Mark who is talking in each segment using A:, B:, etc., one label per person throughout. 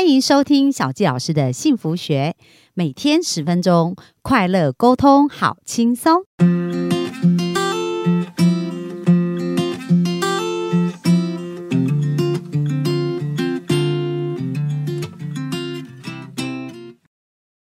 A: 欢迎收听小纪老师的幸福学，每天十分钟，快乐沟通，好轻松。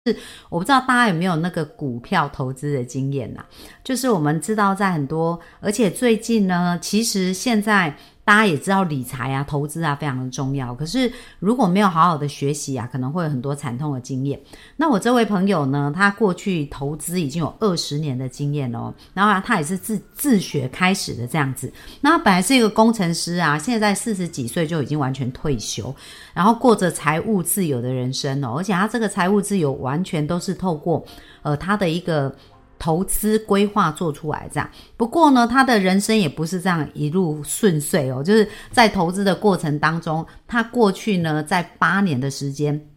A: 是，我不知道大家有没有那个股票投资的经验呐？就是我们知道，在很多，而且最近呢，其实现在。大家也知道理财啊、投资啊非常的重要，可是如果没有好好的学习啊，可能会有很多惨痛的经验。那我这位朋友呢，他过去投资已经有二十年的经验哦，然后他也是自自学开始的这样子。那他本来是一个工程师啊，现在四十几岁就已经完全退休，然后过着财务自由的人生哦，而且他这个财务自由完全都是透过呃他的一个。投资规划做出来这样，不过呢，他的人生也不是这样一路顺遂哦，就是在投资的过程当中，他过去呢，在八年的时间，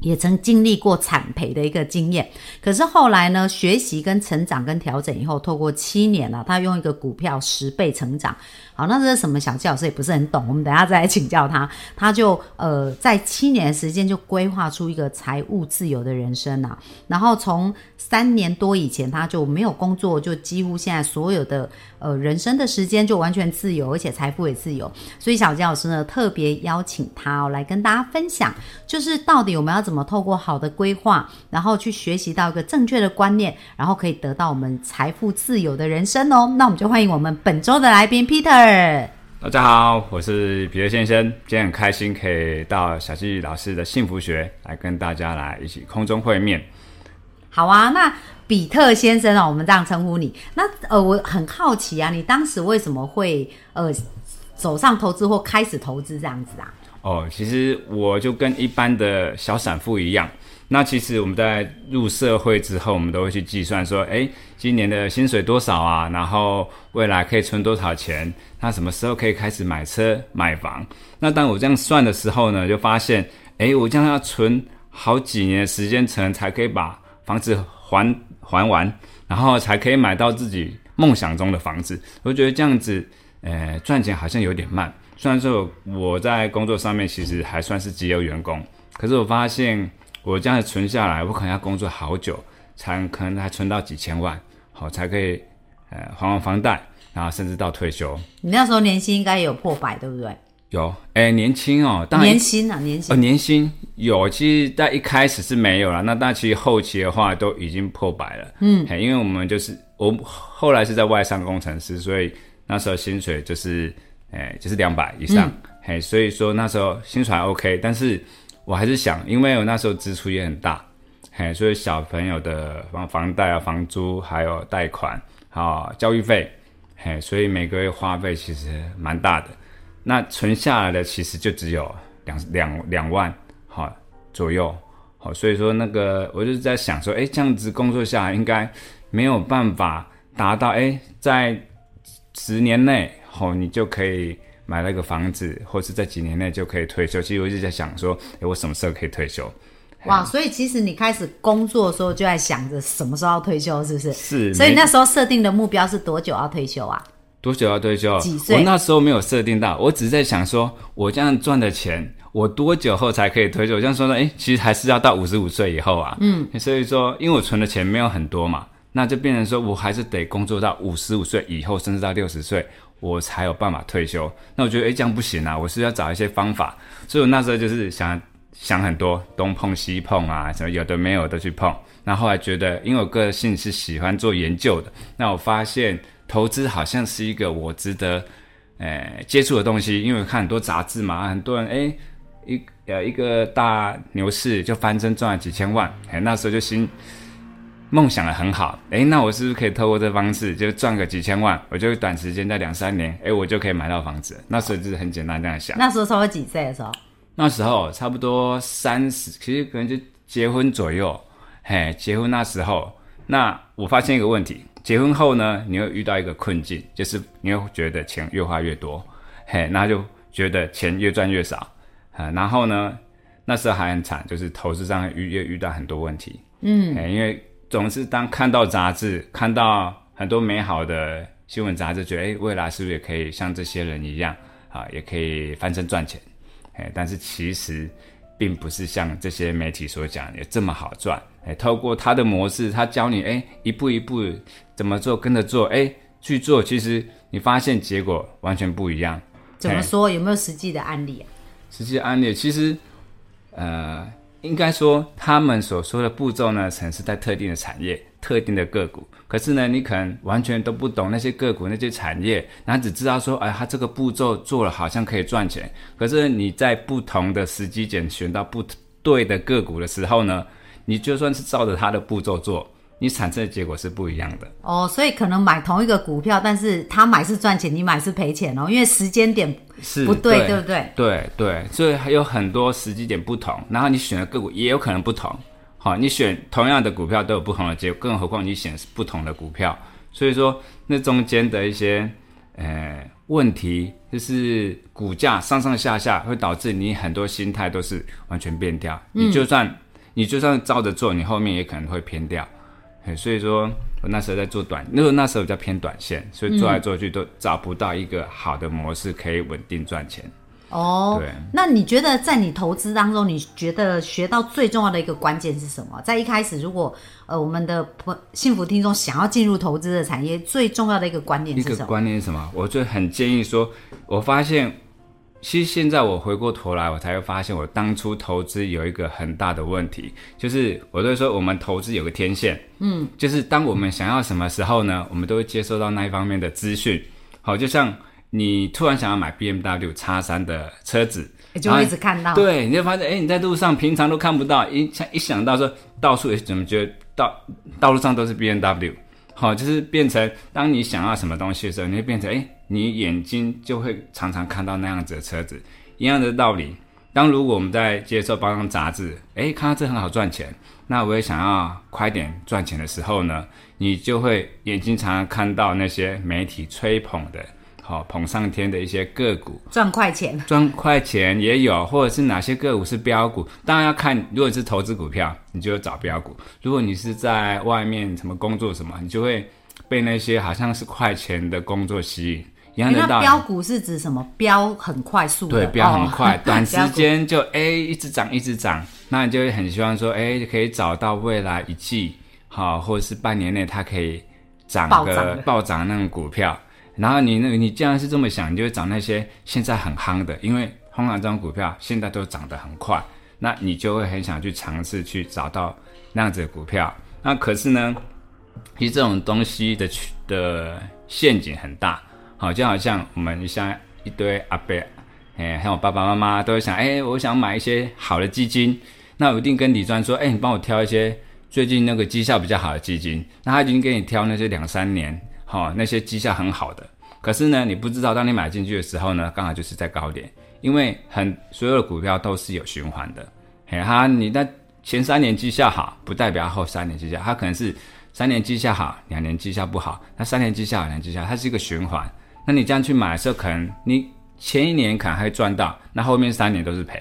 A: 也曾经历过惨赔的一个经验。可是后来呢，学习跟成长跟调整以后，透过七年了，他用一个股票十倍成长。好，那这是什么？小纪老师也不是很懂，我们等下再来请教他。他就呃，在七年时间就规划出一个财务自由的人生啊。然后从三年多以前，他就没有工作，就几乎现在所有的呃人生的时间就完全自由，而且财富也自由。所以小纪老师呢，特别邀请他哦来跟大家分享，就是到底我们要怎么透过好的规划，然后去学习到一个正确的观念，然后可以得到我们财富自由的人生哦。那我们就欢迎我们本周的来宾 Peter。
B: 大家好，我是彼得先生。今天很开心可以到小纪老师的幸福学来跟大家来一起空中会面。
A: 好啊，那比特先生啊，我们这样称呼你。那呃，我很好奇啊，你当时为什么会呃走上投资或开始投资这样子啊？
B: 哦，其实我就跟一般的小散户一样。那其实我们在入社会之后，我们都会去计算说，哎，今年的薪水多少啊？然后未来可以存多少钱？那什么时候可以开始买车买房？那当我这样算的时候呢，就发现，哎，我这样要存好几年时间，才才可以把房子还还完，然后才可以买到自己梦想中的房子。我觉得这样子，呃，赚钱好像有点慢。虽然说我在工作上面其实还算是自由员工，可是我发现。我这样子存下来，我可能要工作好久，才可能还存到几千万，好才可以，呃，还完房贷，然后甚至到退休。
A: 你那时候年薪应该有破百，对不对？
B: 有，哎，年轻哦，当
A: 然年薪啊，年薪，
B: 哦，年薪有，其实在一开始是没有了，那但其实后期的话都已经破百了，嗯，因为我们就是我后来是在外商工程师，所以那时候薪水就是，哎，就是两百以上，嘿，所以说那时候薪水还 OK，但是。我还是想，因为我那时候支出也很大，嘿，所以小朋友的房房贷啊、房租还有贷款啊、教育费，嘿，所以每个月花费其实蛮大的。那存下来的其实就只有两两两万好左右，好，所以说那个我就是在想说，哎，这样子工作下来应该没有办法达到，哎，在十年内，好，你就可以。买了个房子，或是在几年内就可以退休。其实我一直在想说，哎，我什么时候可以退休？
A: 哇！所以其实你开始工作的时候就在想着什么时候要退休，是不是？
B: 是。
A: 所以那时候设定的目标是多久要退休啊？
B: 多久要退休？
A: 几岁？
B: 我那时候没有设定到，我只是在想说，我这样赚的钱，我多久后才可以退休？我这样说呢，哎，其实还是要到五十五岁以后啊。嗯。所以说，因为我存的钱没有很多嘛，那就变成说我还是得工作到五十五岁以后，甚至到六十岁。我才有办法退休。那我觉得，哎，这样不行啊！我是要找一些方法。所以我那时候就是想想很多，东碰西碰啊，什么有的没有的去碰。那后来觉得，因为我个性是喜欢做研究的，那我发现投资好像是一个我值得，呃，接触的东西。因为我看很多杂志嘛，很多人哎，一呃一个大牛市就翻身赚了几千万，哎，那时候就心。梦想的很好，诶，那我是不是可以透过这方式就赚个几千万？我就短时间在两三年，诶，我就可以买到房子。那时候就是很简单这样想。
A: 那时候稍微几岁的时候？
B: 那时候差不多三十，其实可能就结婚左右。嘿，结婚那时候，那我发现一个问题：结婚后呢，你会遇到一个困境，就是你会觉得钱越花越多，嘿，那就觉得钱越赚越少。啊，然后呢，那时候还很惨，就是投资上遇遇遇到很多问题。嗯，因为。总是当看到杂志，看到很多美好的新闻杂志，觉得哎，未来是不是也可以像这些人一样啊，也可以翻身赚钱？哎，但是其实并不是像这些媒体所讲的这么好赚。哎，透过他的模式，他教你哎一步一步怎么做，跟着做，哎去做，其实你发现结果完全不一样。
A: 怎么说？有没有实际的案例啊？
B: 实际案例其实，呃，应该说他们所说的步骤呢，只是在特定的产业、特定的个股。可是呢，你可能完全都不懂那些个股、那些产业，然后只知道说，哎，他这个步骤做了好像可以赚钱。可是你在不同的时机点选到不对的个股的时候呢，你就算是照着他的步骤做。你产生的结果是不一样的
A: 哦，所以可能买同一个股票，但是他买是赚钱，你买是赔钱哦，因为时间点
B: 是
A: 不对，对不对？
B: 对对，所以还有很多时机点不同，然后你选的个股也有可能不同。好，你选同样的股票都有不同的结果，更何况你选不同的股票，所以说那中间的一些呃问题，就是股价上上下下会导致你很多心态都是完全变掉。你就算你就算照着做，你后面也可能会偏掉。所以说，我那时候在做短，那时候那时候比较偏短线，所以做来做去都找不到一个好的模式可以稳定赚钱。
A: 哦，
B: 对。
A: 那你觉得在你投资当中，你觉得学到最重要的一个关键是什么？在一开始，如果呃我们的幸福听众想要进入投资的产业，最重要的一个观念是什么？
B: 观念是什么？我就很建议说，我发现。其实现在我回过头来，我才会发现我当初投资有一个很大的问题，就是我都说我们投资有个天线，嗯，就是当我们想要什么时候呢，我们都会接收到那一方面的资讯。好，就像你突然想要买 B M W 叉三的车子，
A: 就会一直看到，
B: 对，你就发现，哎，你在路上平常都看不到，一想一想到说到处也怎么觉得道道路上都是 B M W，好，就是变成当你想要什么东西的时候，你会变成哎。你眼睛就会常常看到那样子的车子，一样的道理。当如果我们在接受包装杂志，诶，看到这很好赚钱，那我也想要快点赚钱的时候呢，你就会眼睛常常看到那些媒体吹捧的，好捧上天的一些个股，
A: 赚快钱，
B: 赚快钱也有，或者是哪些个股是标股，当然要看，如果是投资股票，你就找标股；如果你是在外面什么工作什么，你就会被那些好像是快钱的工作吸引。
A: 那标股是指什么？标很快速，
B: 对，标很快，短时间就哎一直涨一直涨，那你就会很希望说，哎，可以找到未来一季，好，或者是半年内它可以涨个暴涨那种股票。然后你那个你既然是这么想，你就会找那些现在很夯的，因为通常这种股票现在都涨得很快，那你就会很想去尝试去找到那样子的股票。那可是呢，其实这种东西的的陷阱很大。好，就好像我们像一堆阿伯，哎，还有爸爸妈妈都会想，哎，我想买一些好的基金，那我一定跟李专说，哎，你帮我挑一些最近那个绩效比较好的基金。那他已经给你挑那些两三年，好，那些绩效很好的。可是呢，你不知道，当你买进去的时候呢，刚好就是在高点，因为很所有的股票都是有循环的。嘿，哈，你那前三年绩效好，不代表后三年绩效，它可能是三年绩效好，两年绩效不好，那三年绩效，两年绩效，它是一个循环。那你这样去买的时候，可能你前一年可能还赚到，那后面三年都是赔，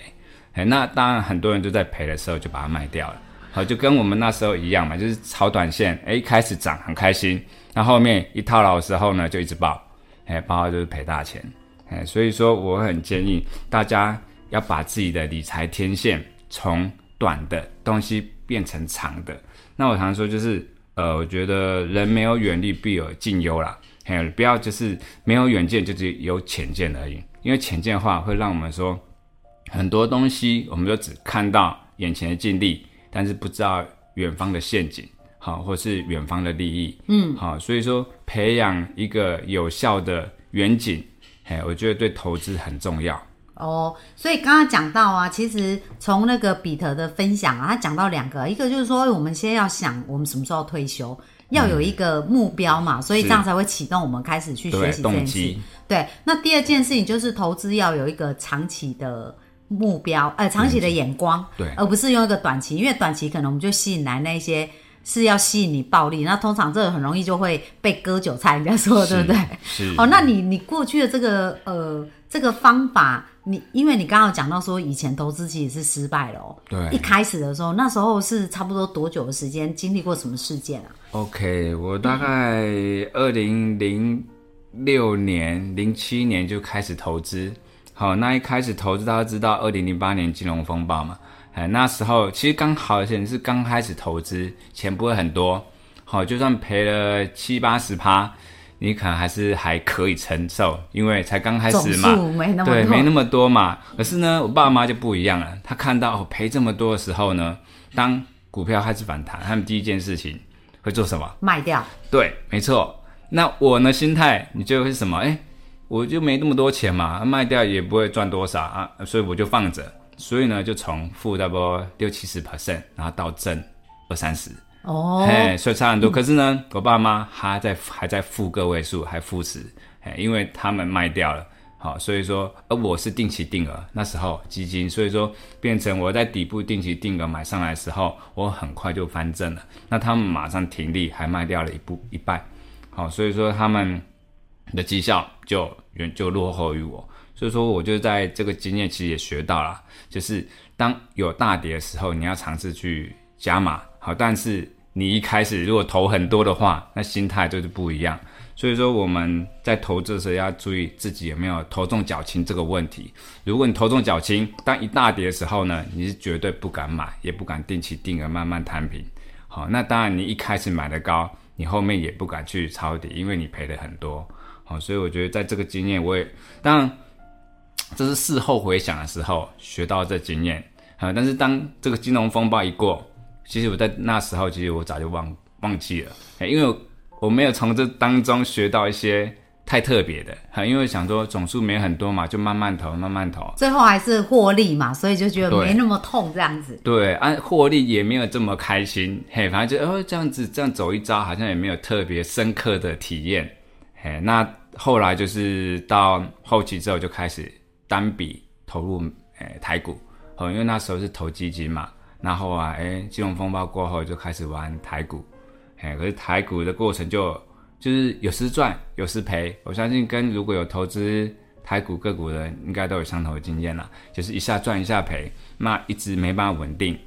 B: 哎，那当然很多人都在赔的时候就把它卖掉了，好，就跟我们那时候一样嘛，就是炒短线，哎，开始涨很开心，那后面一套牢的时候呢，就一直爆，哎，爆就是赔大钱，哎，所以说我很建议大家要把自己的理财天线从短的东西变成长的。那我常说就是，呃，我觉得人没有远虑，必有近忧啦。嘿，不要就是没有远见，就是有浅见而已。因为浅见的话，会让我们说很多东西，我们就只看到眼前的境地，但是不知道远方的陷阱，好，或是远方的利益。嗯，好，所以说培养一个有效的远景，嘿，我觉得对投资很重要。
A: 哦，所以刚刚讲到啊，其实从那个比特的分享啊，他讲到两个，一个就是说，我们先要想我们什么时候退休。要有一个目标嘛，所以这样才会启动我们开始去学习这件事。对，那第二件事情就是投资要有一个长期的目标，呃，长期的眼光，
B: 对，
A: 而不是用一个短期，因为短期可能我们就吸引来那些是要吸引你暴利，那通常这个很容易就会被割韭菜，人家说对不对？
B: 是。
A: 哦，那你你过去的这个呃这个方法，你因为你刚刚讲到说以前投资其实是失败了哦，
B: 对，
A: 一开始的时候，那时候是差不多多久的时间，经历过什么事件啊
B: ？OK，我大概二零零六年、零七年就开始投资，好，那一开始投资大家知道，二零零八年金融风暴嘛，哎，那时候其实刚好像是刚开始投资，钱不会很多，好，就算赔了七八十趴，你可能还是还可以承受，因为才刚开始嘛，对，没那么多嘛。可是呢，我爸妈就不一样了，他看到赔这么多的时候呢，当股票开始反弹，他们第一件事情会做什么？
A: 卖掉。
B: 对，没错。那我呢？心态你觉得是什么？哎，我就没那么多钱嘛，卖掉也不会赚多少啊，所以我就放着。所以呢，就从负差不多六七十 percent，然后到正二三十。
A: 哦，
B: 嘿，所以差很多。可是呢，我爸妈还在还在负个位数，还负十，哎，因为他们卖掉了。好，所以说，而我是定期定额，那时候基金，所以说变成我在底部定期定额买上来的时候，我很快就翻正了。那他们马上停利，还卖掉了一部一半。好，所以说他们的绩效就远就落后于我。所以说，我就在这个经验其实也学到了，就是当有大跌的时候，你要尝试去加码。好，但是你一开始如果投很多的话，那心态就是不一样。所以说我们在投资的时候要注意自己有没有投重脚轻这个问题。如果你投重脚轻，当一大跌的时候呢，你是绝对不敢买，也不敢定期定额慢慢摊平。好，那当然你一开始买的高，你后面也不敢去抄底，因为你赔的很多。好，所以我觉得在这个经验，我也当这是事后回想的时候学到这经验。啊，但是当这个金融风暴一过，其实我在那时候其实我早就忘忘记了，因为。我没有从这当中学到一些太特别的，哈，因为想说总数没很多嘛，就慢慢投，慢慢投，
A: 最后还是获利嘛，所以就觉得没那么痛这样子。
B: 对，按获利也没有这么开心，嘿，反正就哦这样子这样走一招，好像也没有特别深刻的体验，嘿，那后来就是到后期之后就开始单笔投入诶台股，哦，因为那时候是投基金嘛，然后啊，哎，金融风暴过后就开始玩台股。哎，可是台股的过程就就是有时赚有时赔，我相信跟如果有投资台股个股的人，应该都有相同的经验啦，就是一下赚一下赔，那一直没办法稳定。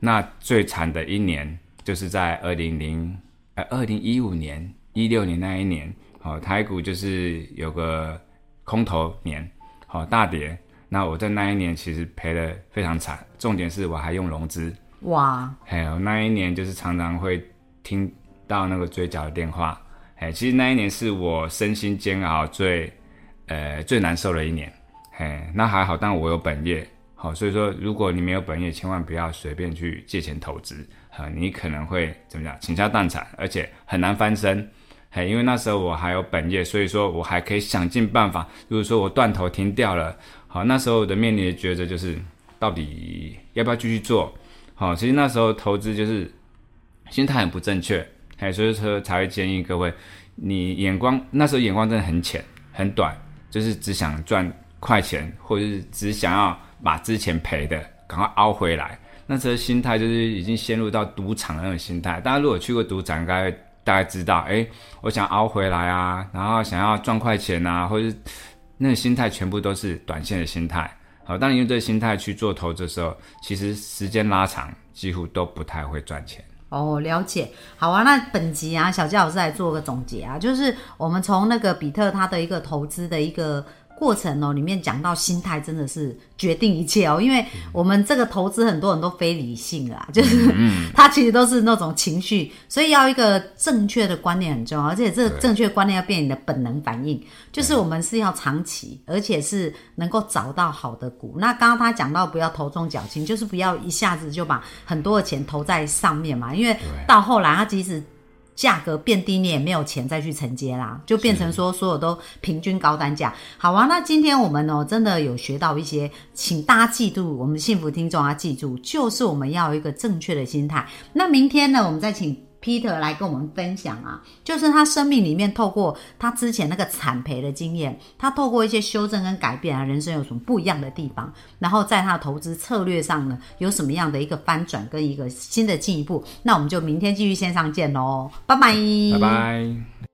B: 那最惨的一年就是在二零零呃二零一五年一六年那一年，好台股就是有个空头年，好大跌。那我在那一年其实赔的非常惨，重点是我还用融资。
A: 哇！
B: 还有那一年就是常常会听。到那个追缴的电话，哎，其实那一年是我身心煎熬最，呃，最难受的一年，哎，那还好，但我有本业，好，所以说如果你没有本业，千万不要随便去借钱投资，啊，你可能会怎么讲，倾家荡产，而且很难翻身，哎，因为那时候我还有本业，所以说我还可以想尽办法，如果说我断头停掉了，好，那时候我的面临的抉择就是，到底要不要继续做，好，其实那时候投资就是心态很不正确。哎，所以说才会建议各位，你眼光那时候眼光真的很浅很短，就是只想赚快钱，或者是只想要把之前赔的赶快凹回来。那时候心态就是已经陷入到赌场那种心态。大家如果去过赌场，应该大概知道，哎，我想凹回来啊，然后想要赚快钱啊，或者是那个心态全部都是短线的心态。好，当你用这个心态去做投资的时候，其实时间拉长，几乎都不太会赚钱。
A: 哦，了解，好啊。那本集啊，小教老师来做个总结啊，就是我们从那个比特它的一个投资的一个。过程哦，里面讲到心态真的是决定一切哦，因为我们这个投资很多人都非理性啊，就是他其实都是那种情绪，所以要一个正确的观念很重要，而且这个正确观念要变你的本能反应，就是我们是要长期，而且是能够找到好的股。那刚刚他讲到不要头重脚轻，就是不要一下子就把很多的钱投在上面嘛，因为到后来他即使。价格变低，你也没有钱再去承接啦，就变成说所有都平均高单价。好啊，那今天我们哦真的有学到一些，请大家记住，我们幸福听众要记住，就是我们要有一个正确的心态。那明天呢，我们再请。Peter 来跟我们分享啊，就是他生命里面透过他之前那个惨赔的经验，他透过一些修正跟改变啊，人生有什么不一样的地方，然后在他的投资策略上呢，有什么样的一个翻转跟一个新的进一步，那我们就明天继续线上见喽，拜拜，
B: 拜拜。